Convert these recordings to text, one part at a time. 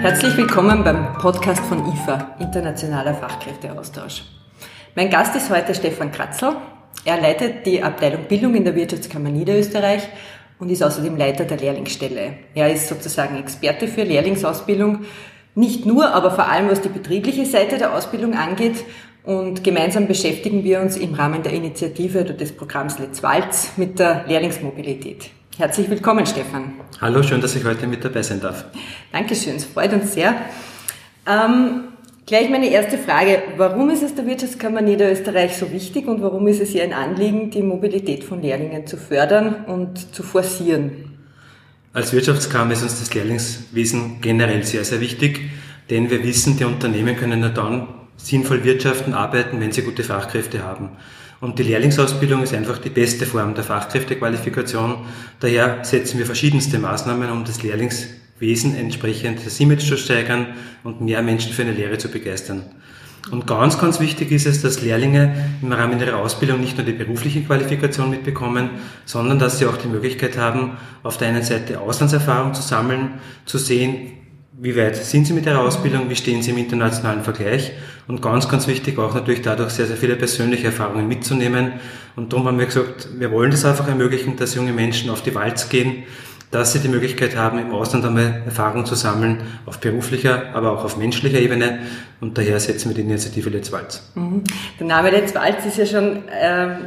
Herzlich willkommen beim Podcast von IFA, Internationaler Fachkräfteaustausch. Mein Gast ist heute Stefan Kratzl. Er leitet die Abteilung Bildung in der Wirtschaftskammer Niederösterreich und ist außerdem Leiter der Lehrlingsstelle. Er ist sozusagen Experte für Lehrlingsausbildung, nicht nur, aber vor allem was die betriebliche Seite der Ausbildung angeht. Und gemeinsam beschäftigen wir uns im Rahmen der Initiative oder des Programms Let's Walz mit der Lehrlingsmobilität. Herzlich willkommen, Stefan. Hallo, schön, dass ich heute mit dabei sein darf. Dankeschön, es freut uns sehr. Ähm, gleich meine erste Frage. Warum ist es der Wirtschaftskammer Niederösterreich so wichtig und warum ist es ihr ein Anliegen, die Mobilität von Lehrlingen zu fördern und zu forcieren? Als Wirtschaftskammer ist uns das Lehrlingswesen generell sehr, sehr wichtig, denn wir wissen, die Unternehmen können nur dann sinnvoll wirtschaften, arbeiten, wenn sie gute Fachkräfte haben. Und die Lehrlingsausbildung ist einfach die beste Form der Fachkräftequalifikation. Daher setzen wir verschiedenste Maßnahmen, um das Lehrlingswesen entsprechend das Image zu steigern und mehr Menschen für eine Lehre zu begeistern. Und ganz, ganz wichtig ist es, dass Lehrlinge im Rahmen ihrer Ausbildung nicht nur die berufliche Qualifikation mitbekommen, sondern dass sie auch die Möglichkeit haben, auf der einen Seite Auslandserfahrung zu sammeln, zu sehen, wie weit sind Sie mit Ihrer Ausbildung? Wie stehen Sie im internationalen Vergleich? Und ganz, ganz wichtig auch natürlich dadurch sehr, sehr viele persönliche Erfahrungen mitzunehmen. Und darum haben wir gesagt, wir wollen das einfach ermöglichen, dass junge Menschen auf die Walz gehen, dass sie die Möglichkeit haben, im Ausland einmal Erfahrungen zu sammeln, auf beruflicher, aber auch auf menschlicher Ebene. Und daher setzen wir die Initiative Let's Walz. Mhm. Der Name Let's Walz ist ja schon ähm,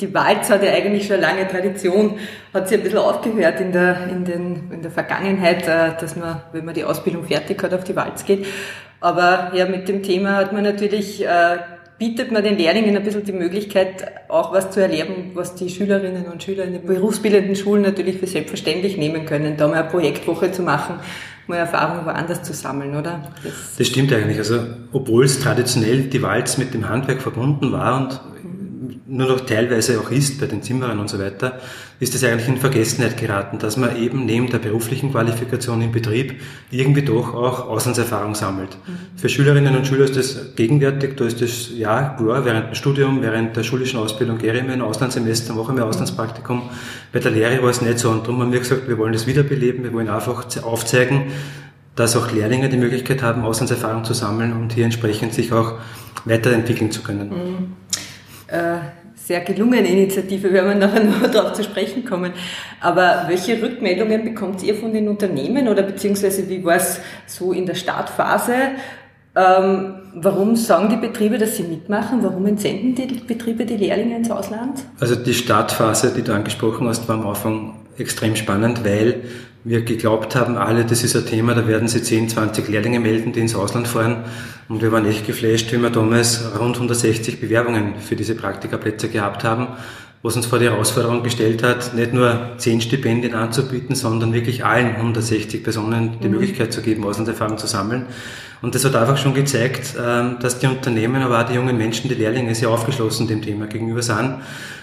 die Walz hat ja eigentlich schon eine lange Tradition, hat sich ein bisschen aufgehört in der, in den, in der Vergangenheit, äh, dass man, wenn man die Ausbildung fertig hat, auf die Walz geht. Aber ja, mit dem Thema hat man natürlich, äh, bietet man den Lehrlingen ein bisschen die Möglichkeit, auch was zu erleben, was die Schülerinnen und Schüler in den berufsbildenden Schulen natürlich für selbstverständlich nehmen können, da mal eine Projektwoche zu machen, mal Erfahrungen woanders zu sammeln, oder? Das, das stimmt eigentlich. Also, obwohl es traditionell die Walz mit dem Handwerk verbunden war und nur noch teilweise auch ist bei den Zimmerern und so weiter, ist es eigentlich in Vergessenheit geraten, dass man eben neben der beruflichen Qualifikation im Betrieb irgendwie doch auch Auslandserfahrung sammelt. Mhm. Für Schülerinnen und Schüler ist das gegenwärtig, da ist das ja klar, während dem Studium, während der schulischen Ausbildung gehe ich mehr ein Auslandssemester, mache mehr Auslandspraktikum. Bei der Lehre war es nicht so und darum haben wir gesagt, wir wollen das wiederbeleben, wir wollen einfach aufzeigen, dass auch Lehrlinge die Möglichkeit haben, Auslandserfahrung zu sammeln und hier entsprechend sich auch weiterentwickeln zu können. Mhm. Äh, sehr gelungene Initiative, werden wir nachher noch darauf zu sprechen kommen. Aber welche Rückmeldungen bekommt ihr von den Unternehmen oder beziehungsweise wie war es so in der Startphase? Ähm, warum sagen die Betriebe, dass sie mitmachen? Warum entsenden die Betriebe die Lehrlinge ins Ausland? Also die Startphase, die du angesprochen hast, war am Anfang extrem spannend, weil wir geglaubt haben, alle, das ist ein Thema, da werden sie 10, 20 Lehrlinge melden, die ins Ausland fahren. Und wir waren echt geflasht, wie wir damals rund 160 Bewerbungen für diese Praktikaplätze gehabt haben, was uns vor die Herausforderung gestellt hat, nicht nur 10 Stipendien anzubieten, sondern wirklich allen 160 Personen die mhm. Möglichkeit zu geben, Auslandserfahrung zu sammeln. Und das hat einfach schon gezeigt, ähm, dass die Unternehmen, aber auch die jungen Menschen, die Lehrlinge, sehr aufgeschlossen dem Thema gegenüber sind,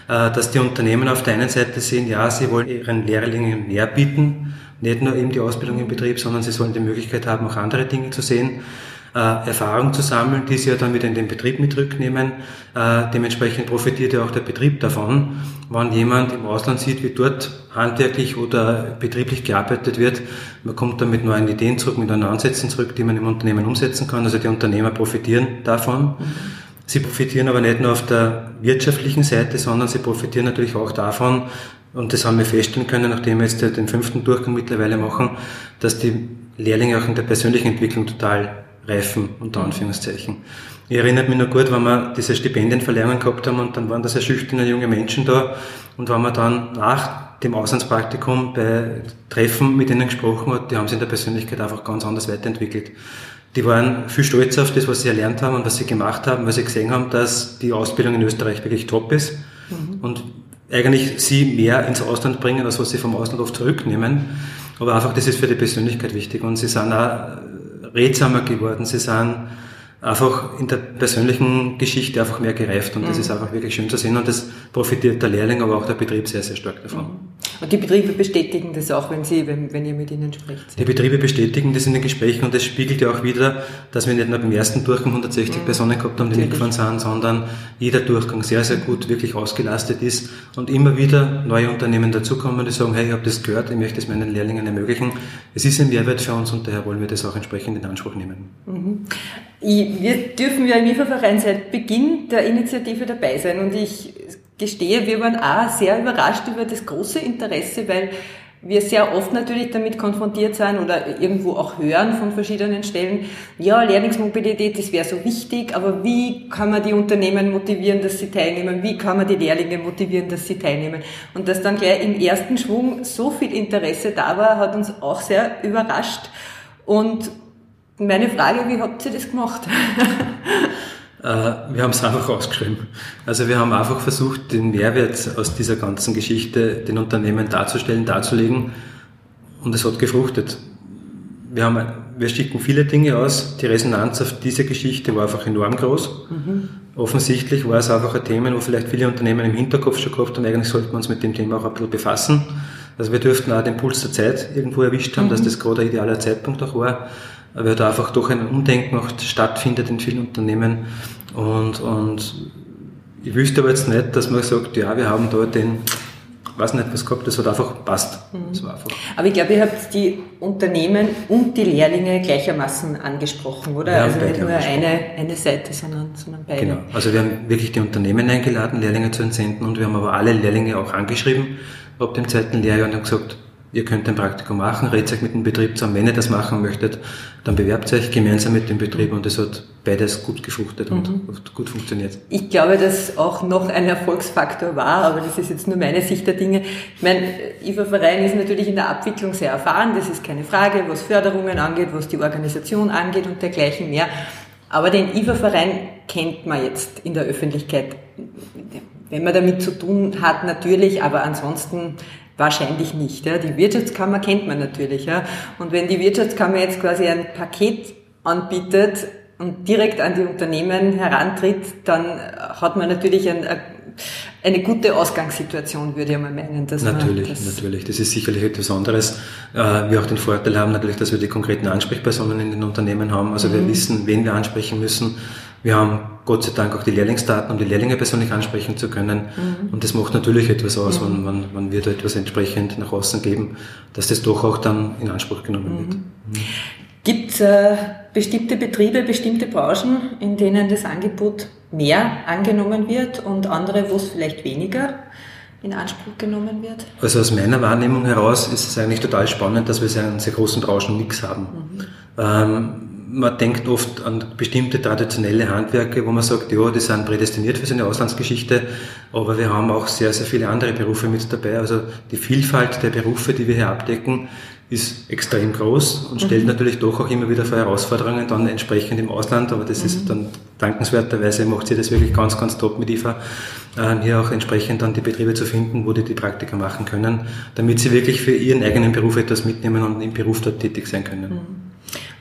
äh, dass die Unternehmen auf der einen Seite sehen, ja, sie wollen ihren Lehrlingen mehr bieten, nicht nur eben die Ausbildung im Betrieb, sondern sie sollen die Möglichkeit haben, auch andere Dinge zu sehen, äh, Erfahrung zu sammeln, die sie ja dann wieder in den Betrieb mit rücknehmen. Äh, dementsprechend profitiert ja auch der Betrieb davon, wenn jemand im Ausland sieht, wie dort handwerklich oder betrieblich gearbeitet wird. Man kommt dann mit neuen Ideen zurück, mit neuen Ansätzen zurück, die man im Unternehmen umsetzen kann. Also die Unternehmer profitieren davon. Sie profitieren aber nicht nur auf der wirtschaftlichen Seite, sondern sie profitieren natürlich auch davon, und das haben wir feststellen können, nachdem wir jetzt den fünften Durchgang mittlerweile machen, dass die Lehrlinge auch in der persönlichen Entwicklung total reifen, unter Anführungszeichen. Ich erinnere mich noch gut, wenn wir diese Stipendienverleihungen gehabt haben und dann waren da sehr schüchterne junge Menschen da und wenn man dann nach dem Auslandspraktikum bei Treffen mit ihnen gesprochen hat, die haben sich in der Persönlichkeit einfach ganz anders weiterentwickelt. Die waren viel stolzer auf das, was sie erlernt haben und was sie gemacht haben, weil sie gesehen haben, dass die Ausbildung in Österreich wirklich top ist. Mhm. Und eigentlich sie mehr ins Ausland bringen, als was sie vom Ausland oft zurücknehmen. Aber einfach, das ist für die Persönlichkeit wichtig. Und sie sind auch redsamer geworden, sie sind einfach in der persönlichen Geschichte einfach mehr gereift und mhm. das ist einfach wirklich schön zu sehen und das profitiert der Lehrling, aber auch der Betrieb sehr, sehr stark davon. Mhm. Und die Betriebe bestätigen das auch, wenn, Sie, wenn, wenn ihr mit ihnen spricht? Die Betriebe bestätigen das in den Gesprächen und das spiegelt ja auch wieder, dass wir nicht nur beim ersten Durchgang 160 mhm. Personen gehabt haben, die mitgefahren sind, sondern jeder Durchgang sehr, sehr gut wirklich ausgelastet ist und immer wieder neue Unternehmen dazukommen, die sagen, hey, ich habe das gehört, ich möchte es meinen Lehrlingen ermöglichen. Es ist ein Mehrwert für uns und daher wollen wir das auch entsprechend in Anspruch nehmen. Mhm. Ich, wir dürfen ja im IFA-Verein seit Beginn der Initiative dabei sein und ich gestehe, wir waren auch sehr überrascht über das große Interesse, weil wir sehr oft natürlich damit konfrontiert sein oder irgendwo auch hören von verschiedenen Stellen, ja, Lehrlingsmobilität, das wäre so wichtig, aber wie kann man die Unternehmen motivieren, dass sie teilnehmen? Wie kann man die Lehrlinge motivieren, dass sie teilnehmen? Und dass dann gleich im ersten Schwung so viel Interesse da war, hat uns auch sehr überrascht. Und meine Frage, wie habt ihr das gemacht? Äh, wir haben es einfach ausgeschrieben. Also wir haben einfach versucht, den Mehrwert aus dieser ganzen Geschichte den Unternehmen darzustellen, darzulegen und es hat gefruchtet. Wir, haben, wir schicken viele Dinge aus. Die Resonanz auf diese Geschichte war einfach enorm groß. Mhm. Offensichtlich war es einfach ein Thema, wo vielleicht viele Unternehmen im Hinterkopf schon gehabt haben, eigentlich sollten wir uns mit dem Thema auch ein bisschen befassen. Also wir dürften auch den Puls der Zeit irgendwo erwischt haben, mhm. dass das gerade ein idealer Zeitpunkt auch war weil da einfach doch ein Umdenken auch stattfindet in vielen Unternehmen. Und, und ich wüsste aber jetzt nicht, dass man sagt, ja, wir haben da den, weiß nicht, was gehabt, das hat einfach passt. Mhm. Einfach aber ich glaube, ihr habt die Unternehmen und die Lehrlinge gleichermaßen angesprochen, oder? Wir also nicht nur eine, eine Seite, sondern, sondern beide. Genau. Also wir haben wirklich die Unternehmen eingeladen, Lehrlinge zu entsenden und wir haben aber alle Lehrlinge auch angeschrieben ab dem zweiten Lehrjahr und haben gesagt, ihr könnt ein Praktikum machen, redet euch mit dem Betrieb zusammen. Wenn ihr das machen möchtet, dann bewerbt euch gemeinsam mit dem Betrieb und es hat beides gut gefruchtet und mhm. gut funktioniert. Ich glaube, dass auch noch ein Erfolgsfaktor war, aber das ist jetzt nur meine Sicht der Dinge. Ich meine, IFA Verein ist natürlich in der Abwicklung sehr erfahren, das ist keine Frage, was Förderungen angeht, was die Organisation angeht und dergleichen mehr. Aber den IFA Verein kennt man jetzt in der Öffentlichkeit. Wenn man damit zu tun hat, natürlich, aber ansonsten Wahrscheinlich nicht. Ja. Die Wirtschaftskammer kennt man natürlich. Ja. Und wenn die Wirtschaftskammer jetzt quasi ein Paket anbietet und direkt an die Unternehmen herantritt, dann hat man natürlich ein, eine gute Ausgangssituation, würde ich mal meinen. Dass natürlich, das natürlich. Das ist sicherlich etwas anderes. Äh, wir auch den Vorteil haben natürlich, dass wir die konkreten Ansprechpersonen in den Unternehmen haben. Also mhm. wir wissen, wen wir ansprechen müssen. Wir haben Gott sei Dank auch die Lehrlingsdaten, um die Lehrlinge persönlich ansprechen zu können. Mhm. Und das macht natürlich etwas aus, mhm. wenn, wenn, wenn wir da etwas entsprechend nach außen geben, dass das doch auch dann in Anspruch genommen wird. Mhm. Gibt es äh, bestimmte Betriebe, bestimmte Branchen, in denen das Angebot mehr angenommen wird und andere, wo es vielleicht weniger in Anspruch genommen wird? Also aus meiner Wahrnehmung heraus ist es eigentlich total spannend, dass wir einen sehr großen Branchenmix haben. Mhm. Ähm, man denkt oft an bestimmte traditionelle Handwerke, wo man sagt, ja, die sind prädestiniert für so eine Auslandsgeschichte, aber wir haben auch sehr, sehr viele andere Berufe mit dabei. Also die Vielfalt der Berufe, die wir hier abdecken, ist extrem groß und stellt mhm. natürlich doch auch immer wieder vor Herausforderungen dann entsprechend im Ausland, aber das mhm. ist dann dankenswerterweise macht sie das wirklich ganz, ganz top mit IFA, äh, hier auch entsprechend dann die Betriebe zu finden, wo die die Praktika machen können, damit sie wirklich für ihren eigenen Beruf etwas mitnehmen und im Beruf dort tätig sein können. Mhm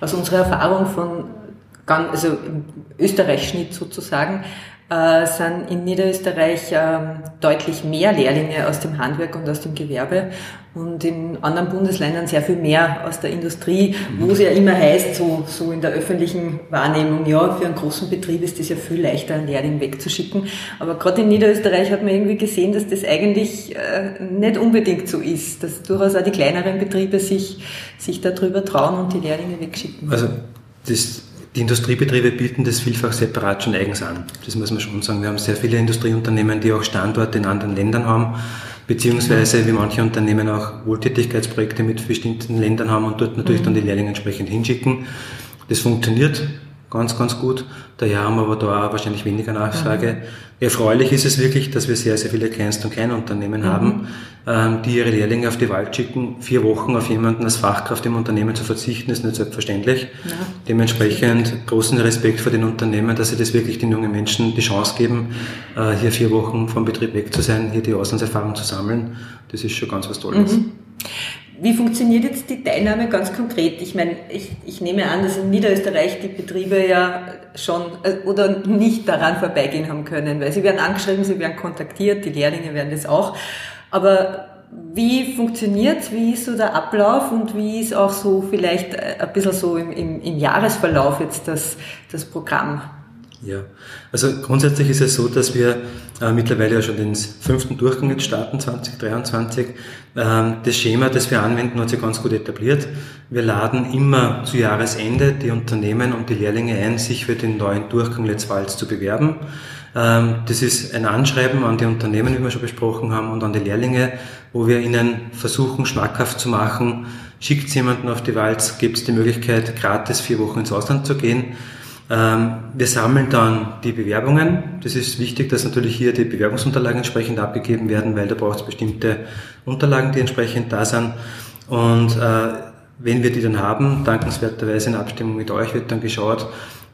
aus unserer Erfahrung von also Österreich-Schnitt sozusagen, äh, sind in Niederösterreich ähm, deutlich mehr Lehrlinge aus dem Handwerk und aus dem Gewerbe und in anderen Bundesländern sehr viel mehr aus der Industrie, wo es ja immer heißt, so, so in der öffentlichen Wahrnehmung, ja, für einen großen Betrieb ist es ja viel leichter, einen Lehrling wegzuschicken. Aber gerade in Niederösterreich hat man irgendwie gesehen, dass das eigentlich äh, nicht unbedingt so ist, dass durchaus auch die kleineren Betriebe sich, sich darüber trauen und die Lehrlinge wegschicken. Also das die Industriebetriebe bieten das vielfach separat schon eigens an. Das muss man schon sagen. Wir haben sehr viele Industrieunternehmen, die auch Standorte in anderen Ländern haben, beziehungsweise wie manche Unternehmen auch Wohltätigkeitsprojekte mit bestimmten Ländern haben und dort natürlich dann die Lehrlinge entsprechend hinschicken. Das funktioniert ganz, ganz gut. Daher haben wir aber da auch wahrscheinlich weniger Nachfrage. Mhm. Erfreulich ist es wirklich, dass wir sehr, sehr viele Kleinst- und Kleinunternehmen mhm. haben, ähm, die ihre Lehrlinge auf die Wahl schicken. Vier Wochen auf jemanden als Fachkraft im Unternehmen zu verzichten, ist nicht selbstverständlich. Ja. Dementsprechend großen Respekt vor den Unternehmen, dass sie das wirklich den jungen Menschen die Chance geben, äh, hier vier Wochen vom Betrieb weg zu sein, hier die Auslandserfahrung zu sammeln. Das ist schon ganz was Tolles. Mhm. Wie funktioniert jetzt die Teilnahme ganz konkret? Ich meine, ich, ich nehme an, dass in Niederösterreich die Betriebe ja schon äh, oder nicht daran vorbeigehen haben können, weil sie werden angeschrieben, sie werden kontaktiert, die Lehrlinge werden das auch. Aber wie funktioniert's? Wie ist so der Ablauf und wie ist auch so vielleicht äh, ein bisschen so im, im, im Jahresverlauf jetzt das, das Programm? Ja, also grundsätzlich ist es so, dass wir äh, mittlerweile ja schon den fünften Durchgang jetzt starten, 2023. Ähm, das Schema, das wir anwenden, hat sich ganz gut etabliert. Wir laden immer zu Jahresende die Unternehmen und die Lehrlinge ein, sich für den neuen Durchgang Let's Walz zu bewerben. Ähm, das ist ein Anschreiben an die Unternehmen, wie wir schon besprochen haben, und an die Lehrlinge, wo wir ihnen versuchen, schmackhaft zu machen, schickt jemanden auf die Walz, gibt es die Möglichkeit, gratis vier Wochen ins Ausland zu gehen wir sammeln dann die Bewerbungen. Das ist wichtig, dass natürlich hier die Bewerbungsunterlagen entsprechend abgegeben werden, weil da braucht es bestimmte Unterlagen, die entsprechend da sind. Und äh, wenn wir die dann haben, dankenswerterweise in Abstimmung mit euch wird dann geschaut,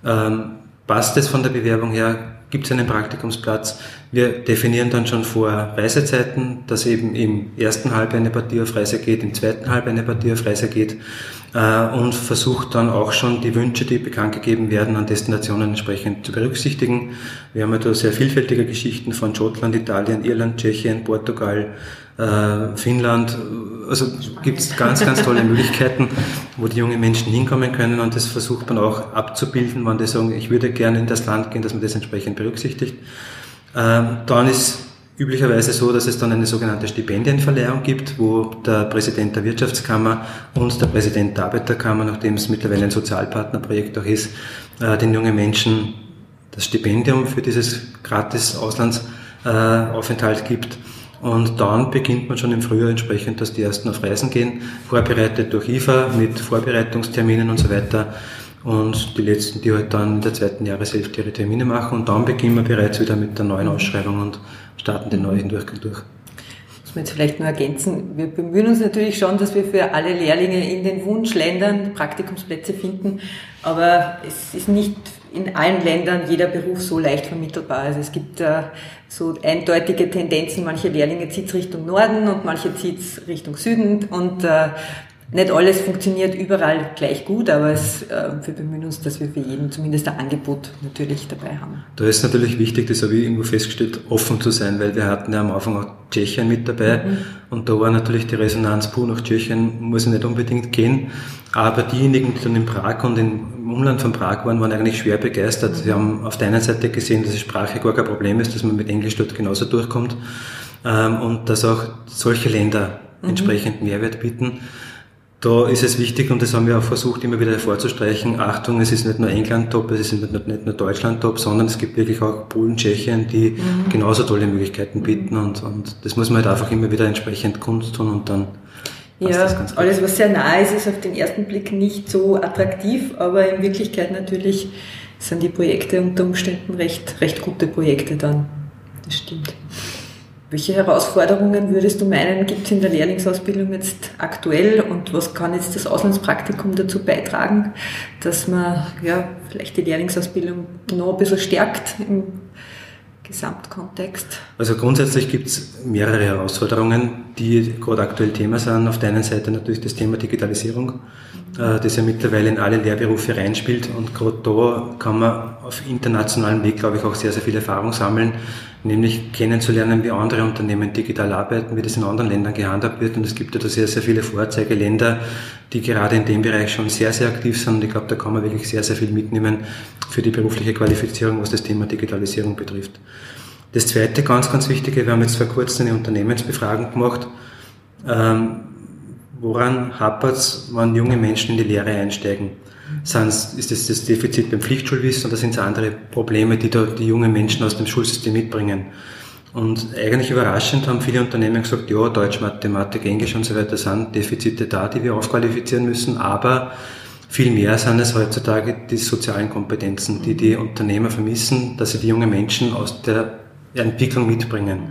ähm, passt es von der Bewerbung her, gibt es einen Praktikumsplatz. Wir definieren dann schon vor Reisezeiten, dass eben im ersten Halbjahr eine Partie auf Reise geht, im zweiten Halbjahr eine Partie auf Reise geht und versucht dann auch schon die Wünsche, die bekannt gegeben werden, an Destinationen entsprechend zu berücksichtigen. Wir haben ja da sehr vielfältige Geschichten von Schottland, Italien, Irland, Tschechien, Portugal, äh, Finnland. Also gibt es ganz, ganz tolle Möglichkeiten, wo die jungen Menschen hinkommen können und das versucht man auch abzubilden, wenn die sagen, ich würde gerne in das Land gehen, dass man das entsprechend berücksichtigt. Ähm, dann ist üblicherweise so, dass es dann eine sogenannte Stipendienverleihung gibt, wo der Präsident der Wirtschaftskammer und der Präsident der Arbeiterkammer, nachdem es mittlerweile ein Sozialpartnerprojekt auch ist, äh, den jungen Menschen das Stipendium für dieses gratis Auslandsaufenthalt gibt. Und dann beginnt man schon im Frühjahr entsprechend, dass die ersten auf Reisen gehen, vorbereitet durch IFA mit Vorbereitungsterminen und so weiter. Und die letzten, die halt dann in der zweiten Jahreshälfte ihre Termine machen. Und dann beginnen wir bereits wieder mit der neuen Ausschreibung und starten den neuen Durchgang durch. Muss man jetzt vielleicht nur ergänzen. Wir bemühen uns natürlich schon, dass wir für alle Lehrlinge in den Wunschländern Praktikumsplätze finden. Aber es ist nicht in allen Ländern jeder Beruf so leicht vermittelbar. Also es gibt äh, so eindeutige Tendenzen, manche Lehrlinge zieht es Richtung Norden und manche zieht es Richtung Süden und äh, nicht alles funktioniert überall gleich gut, aber es, äh, wir bemühen uns, dass wir für jeden zumindest ein Angebot natürlich dabei haben. Da ist natürlich wichtig, das habe ich irgendwo festgestellt, offen zu sein, weil wir hatten ja am Anfang auch Tschechien mit dabei mhm. und da war natürlich die Resonanz, puh, nach Tschechien muss ich nicht unbedingt gehen, aber diejenigen, die dann in Prag und im Umland von Prag waren, waren eigentlich schwer begeistert. Sie haben auf der einen Seite gesehen, dass die Sprache gar kein Problem ist, dass man mit Englisch dort genauso durchkommt ähm, und dass auch solche Länder mhm. entsprechend Mehrwert bieten. Da ist es wichtig, und das haben wir auch versucht, immer wieder hervorzustreichen, Achtung, es ist nicht nur England top, es ist nicht nur, nicht nur Deutschland top, sondern es gibt wirklich auch Polen, Tschechien, die mhm. genauso tolle Möglichkeiten bieten und, und das muss man halt einfach immer wieder entsprechend kundtun und dann ja, alles was sehr nah ist, ist auf den ersten Blick nicht so attraktiv, aber in Wirklichkeit natürlich sind die Projekte unter Umständen recht, recht gute Projekte dann. Das stimmt. Welche Herausforderungen würdest du meinen, gibt es in der Lehrlingsausbildung jetzt aktuell und was kann jetzt das Auslandspraktikum dazu beitragen, dass man ja, vielleicht die Lehrlingsausbildung noch ein bisschen stärkt im Gesamtkontext? Also grundsätzlich gibt es mehrere Herausforderungen, die gerade aktuell Thema sind. Auf der einen Seite natürlich das Thema Digitalisierung, das ja mittlerweile in alle Lehrberufe reinspielt und gerade da kann man auf internationalem Weg, glaube ich, auch sehr, sehr viel Erfahrung sammeln, nämlich kennenzulernen, wie andere Unternehmen digital arbeiten, wie das in anderen Ländern gehandhabt wird. Und es gibt ja da sehr, sehr viele Vorzeigeländer, die gerade in dem Bereich schon sehr, sehr aktiv sind. Und ich glaube, da kann man wirklich sehr, sehr viel mitnehmen für die berufliche Qualifizierung, was das Thema Digitalisierung betrifft. Das zweite ganz, ganz Wichtige, wir haben jetzt vor kurzem eine Unternehmensbefragung gemacht. Ähm, woran hapert es, wenn junge Menschen in die Lehre einsteigen? Sind's, ist das das Defizit beim Pflichtschulwissen oder sind es andere Probleme, die da die jungen Menschen aus dem Schulsystem mitbringen? Und eigentlich überraschend haben viele Unternehmen gesagt, ja, Deutsch, Mathematik, Englisch und so weiter sind Defizite da, die wir aufqualifizieren müssen, aber viel mehr sind es heutzutage die sozialen Kompetenzen, die die Unternehmer vermissen, dass sie die jungen Menschen aus der Entwicklung mitbringen.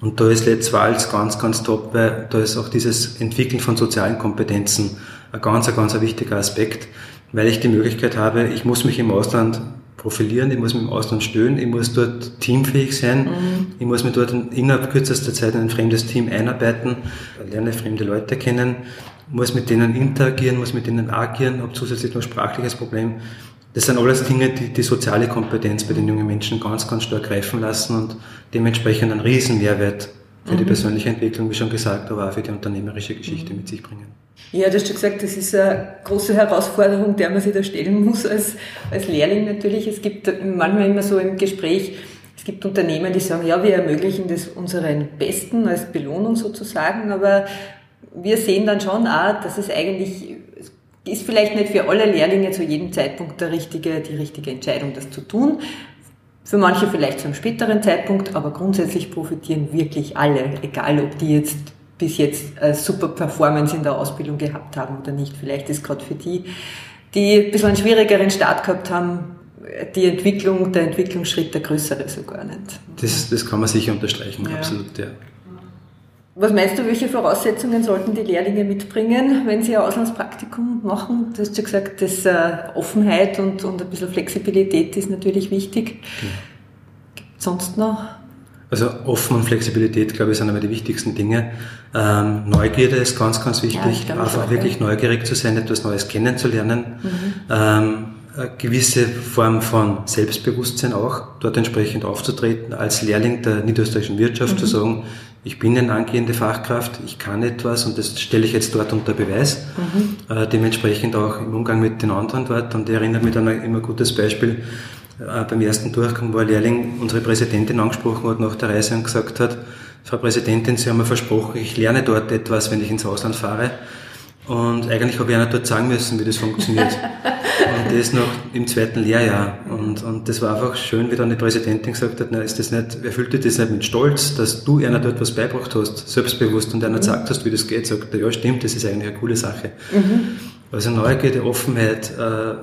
Und da ist Let's Walz ganz, ganz top, weil da ist auch dieses Entwickeln von sozialen Kompetenzen ein ganz, ein ganz ein wichtiger Aspekt weil ich die Möglichkeit habe, ich muss mich im Ausland profilieren, ich muss mich im Ausland stöhnen, ich muss dort teamfähig sein, mhm. ich muss mich dort innerhalb kürzester Zeit in ein fremdes Team einarbeiten, lerne fremde Leute kennen, muss mit denen interagieren, muss mit denen agieren, habe zusätzlich noch sprachliches Problem. Das sind alles Dinge, die die soziale Kompetenz bei den jungen Menschen ganz, ganz stark greifen lassen und dementsprechend einen riesen Mehrwert für mhm. die persönliche Entwicklung, wie schon gesagt, aber auch für die unternehmerische Geschichte mhm. mit sich bringen. Ja, du hast schon gesagt, das ist eine große Herausforderung, der man sich da stellen muss als, als Lehrling natürlich. Es gibt manchmal immer so im Gespräch, es gibt Unternehmen, die sagen, ja, wir ermöglichen das unseren Besten als Belohnung sozusagen, aber wir sehen dann schon auch, dass es eigentlich ist vielleicht nicht für alle Lehrlinge zu jedem Zeitpunkt der richtige, die richtige Entscheidung, das zu tun. Für manche vielleicht zu einem späteren Zeitpunkt, aber grundsätzlich profitieren wirklich alle, egal ob die jetzt bis jetzt eine super Performance in der Ausbildung gehabt haben oder nicht. Vielleicht ist gerade für die, die ein bisschen einen schwierigeren Start gehabt haben, die Entwicklung, der Entwicklungsschritt der größere sogar nicht. Das, das kann man sicher unterstreichen, ja. absolut, ja. Was meinst du, welche Voraussetzungen sollten die Lehrlinge mitbringen, wenn sie ein Auslandspraktikum machen? Du hast ja gesagt, dass äh, Offenheit und, und ein bisschen Flexibilität ist natürlich wichtig. Okay. Gibt sonst noch? Also offen und Flexibilität, glaube ich, sind aber die wichtigsten Dinge. Ähm, Neugierde ist ganz, ganz wichtig. Ja, Einfach wirklich ja. neugierig zu sein, etwas Neues kennenzulernen. Mhm. Ähm, eine gewisse Form von Selbstbewusstsein auch, dort entsprechend aufzutreten, als Lehrling der niederösterreichischen Wirtschaft mhm. zu sagen, ich bin eine angehende Fachkraft, ich kann etwas und das stelle ich jetzt dort unter Beweis. Mhm. Äh, dementsprechend auch im Umgang mit den anderen dort. Und ich erinnere mich an ein immer gutes Beispiel. Äh, beim ersten Durchgang, wo ein Lehrling unsere Präsidentin angesprochen hat nach der Reise und gesagt hat, Frau Präsidentin, Sie haben mir versprochen, ich lerne dort etwas, wenn ich ins Ausland fahre. Und eigentlich habe ich einer dort sagen müssen, wie das funktioniert. und das noch im zweiten Lehrjahr. Und, und das war einfach schön, wie dann die Präsidentin gesagt hat, na, ist das nicht, erfüllt dir das nicht mit Stolz, dass du einer dort was beibracht hast, selbstbewusst und einer gesagt hast, wie das geht, sagt er, ja stimmt, das ist eigentlich eine coole Sache. Mhm. Also Neugierde, Offenheit, äh,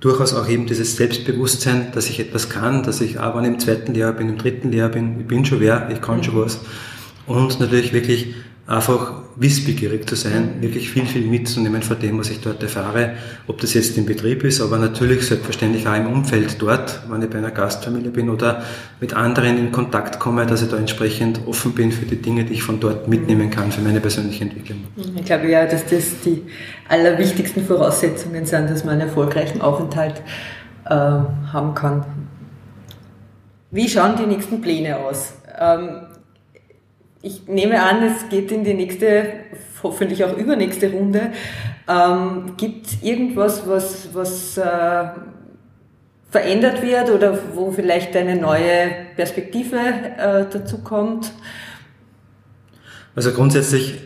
durchaus auch eben dieses Selbstbewusstsein, dass ich etwas kann, dass ich auch wenn ich im zweiten Lehrjahr bin, im dritten Lehrjahr bin, ich bin schon wer, ich kann schon was. Und natürlich wirklich einfach wissbegierig zu sein, wirklich viel, viel mitzunehmen von dem, was ich dort erfahre, ob das jetzt im Betrieb ist, aber natürlich selbstverständlich auch im Umfeld dort, wenn ich bei einer Gastfamilie bin oder mit anderen in Kontakt komme, dass ich da entsprechend offen bin für die Dinge, die ich von dort mitnehmen kann für meine persönliche Entwicklung. Ich glaube ja, dass das die allerwichtigsten Voraussetzungen sind, dass man einen erfolgreichen Aufenthalt äh, haben kann. Wie schauen die nächsten Pläne aus? Ähm, ich nehme an, es geht in die nächste, hoffentlich auch übernächste Runde. Ähm, Gibt es irgendwas, was, was äh, verändert wird oder wo vielleicht eine neue Perspektive äh, dazu kommt? Also grundsätzlich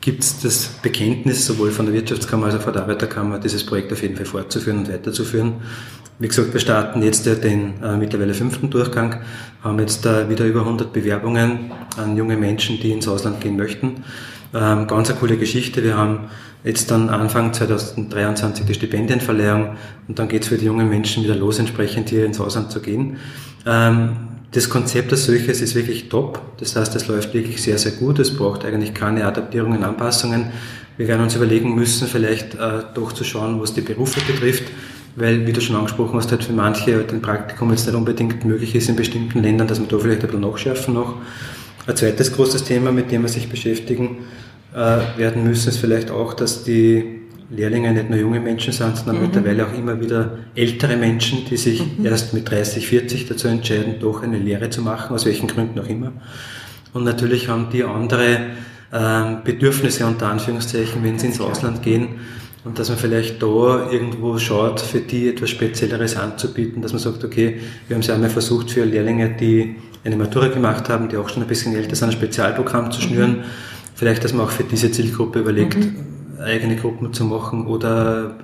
gibt es das Bekenntnis sowohl von der Wirtschaftskammer als auch von der Arbeiterkammer, dieses Projekt auf jeden Fall fortzuführen und weiterzuführen. Wie gesagt, wir starten jetzt den äh, mittlerweile fünften Durchgang, haben jetzt äh, wieder über 100 Bewerbungen an junge Menschen, die ins Ausland gehen möchten. Ähm, ganz eine coole Geschichte. Wir haben jetzt dann Anfang 2023 die Stipendienverleihung und dann geht es für die jungen Menschen wieder los, entsprechend hier ins Ausland zu gehen. Ähm, das Konzept als solches ist wirklich top. Das heißt, es läuft wirklich sehr, sehr gut. Es braucht eigentlich keine Adaptierungen, Anpassungen. Wir werden uns überlegen müssen, vielleicht äh, doch zu schauen, was die Berufe betrifft weil, wie du schon angesprochen hast, halt für manche halt ein Praktikum jetzt nicht unbedingt möglich ist in bestimmten Ländern, dass man da vielleicht ein bisschen nachschärfen noch. Ein zweites großes Thema, mit dem wir sich beschäftigen äh, werden müssen, ist vielleicht auch, dass die Lehrlinge nicht nur junge Menschen sind, sondern mhm. mittlerweile auch immer wieder ältere Menschen, die sich mhm. erst mit 30, 40 dazu entscheiden, doch eine Lehre zu machen, aus welchen Gründen auch immer. Und natürlich haben die andere äh, Bedürfnisse unter Anführungszeichen, wenn sie ins Ausland gehen und dass man vielleicht da irgendwo schaut, für die etwas Spezielleres anzubieten, dass man sagt, okay, wir haben es ja einmal versucht für Lehrlinge, die eine Matura gemacht haben, die auch schon ein bisschen älter sind, ein Spezialprogramm zu schnüren. Mhm. Vielleicht, dass man auch für diese Zielgruppe überlegt, mhm. eigene Gruppen zu machen oder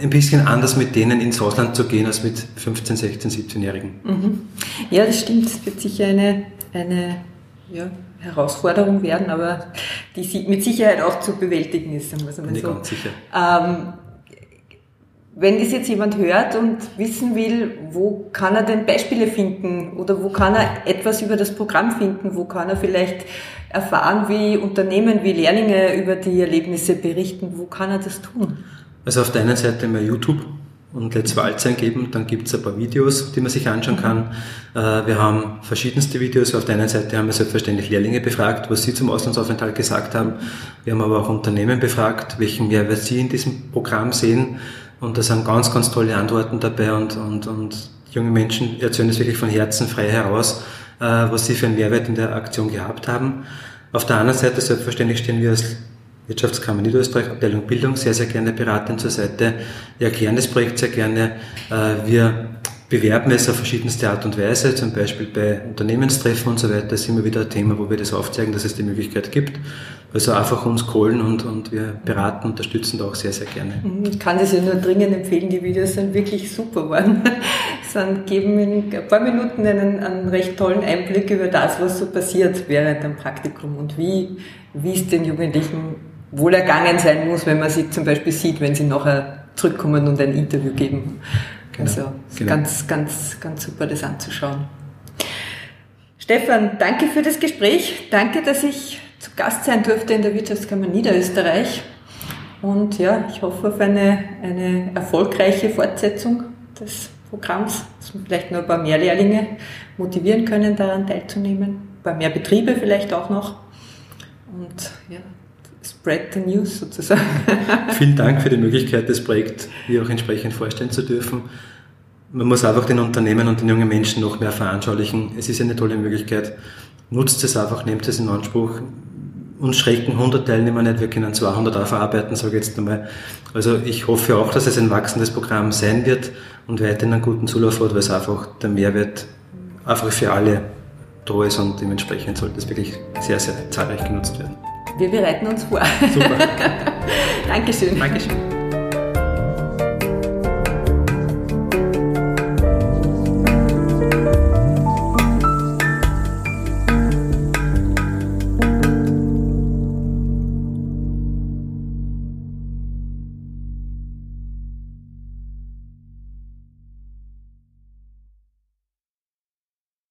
ein bisschen anders mit denen ins Ausland zu gehen als mit 15, 16, 17-Jährigen. Mhm. Ja, das stimmt. Es wird sicher eine, eine ja, Herausforderung werden, aber die mit Sicherheit auch zu bewältigen ist, sagen wir einmal so. Ganz sicher. Ähm, wenn das jetzt jemand hört und wissen will, wo kann er denn Beispiele finden oder wo kann er etwas über das Programm finden, wo kann er vielleicht erfahren, wie Unternehmen, wie Lehrlinge über die Erlebnisse berichten, wo kann er das tun? Also auf der einen Seite mal YouTube, und Let's Walz eingeben, dann gibt es ein paar Videos, die man sich anschauen kann. Äh, wir haben verschiedenste Videos. Auf der einen Seite haben wir selbstverständlich Lehrlinge befragt, was sie zum Auslandsaufenthalt gesagt haben. Wir haben aber auch Unternehmen befragt, welchen Mehrwert sie in diesem Programm sehen. Und da sind ganz, ganz tolle Antworten dabei und, und, und junge Menschen erzählen es wirklich von Herzen frei heraus, was sie für einen Mehrwert in der Aktion gehabt haben. Auf der anderen Seite, selbstverständlich stehen wir als Wirtschaftskammer Niederösterreich, Abteilung Bildung, sehr, sehr gerne beratend zur Seite. Wir erklären das Projekt sehr gerne. Wir bewerben es auf verschiedenste Art und Weise, zum Beispiel bei Unternehmenstreffen und so weiter, das ist immer wieder ein Thema, wo wir das aufzeigen, dass es die Möglichkeit gibt. Also einfach uns callen und, und wir beraten, unterstützen da auch sehr, sehr gerne. Mhm, ich kann das ja nur dringend empfehlen, die Videos sind wirklich super geworden. Sie geben in ein paar Minuten einen, einen recht tollen Einblick über das, was so passiert während dem Praktikum und wie, wie es den Jugendlichen wohl ergangen sein muss, wenn man sie zum Beispiel sieht, wenn sie nachher zurückkommen und ein Interview geben. Genau. Also genau. ganz, ganz, ganz super, das anzuschauen. Stefan, danke für das Gespräch. Danke, dass ich zu Gast sein durfte in der Wirtschaftskammer Niederösterreich. Und ja, ich hoffe auf eine, eine erfolgreiche Fortsetzung des Programms, dass wir vielleicht noch ein paar mehr Lehrlinge motivieren können, daran teilzunehmen. Ein paar mehr Betriebe vielleicht auch noch. Und ja, spread the news sozusagen. Vielen Dank für die Möglichkeit, das Projekt hier auch entsprechend vorstellen zu dürfen. Man muss einfach den Unternehmen und den jungen Menschen noch mehr veranschaulichen. Es ist eine tolle Möglichkeit. Nutzt es einfach, nehmt es in Anspruch. Uns schrecken 100 Teilnehmer nicht, wir können 200 aufarbeiten, sage ich jetzt einmal. Also ich hoffe auch, dass es ein wachsendes Programm sein wird und weiterhin einen guten Zulauf hat, weil es einfach der Mehrwert einfach für alle da ist und dementsprechend sollte es wirklich sehr, sehr zahlreich genutzt werden. Wir bereiten uns vor. Super. Dankeschön. Dankeschön.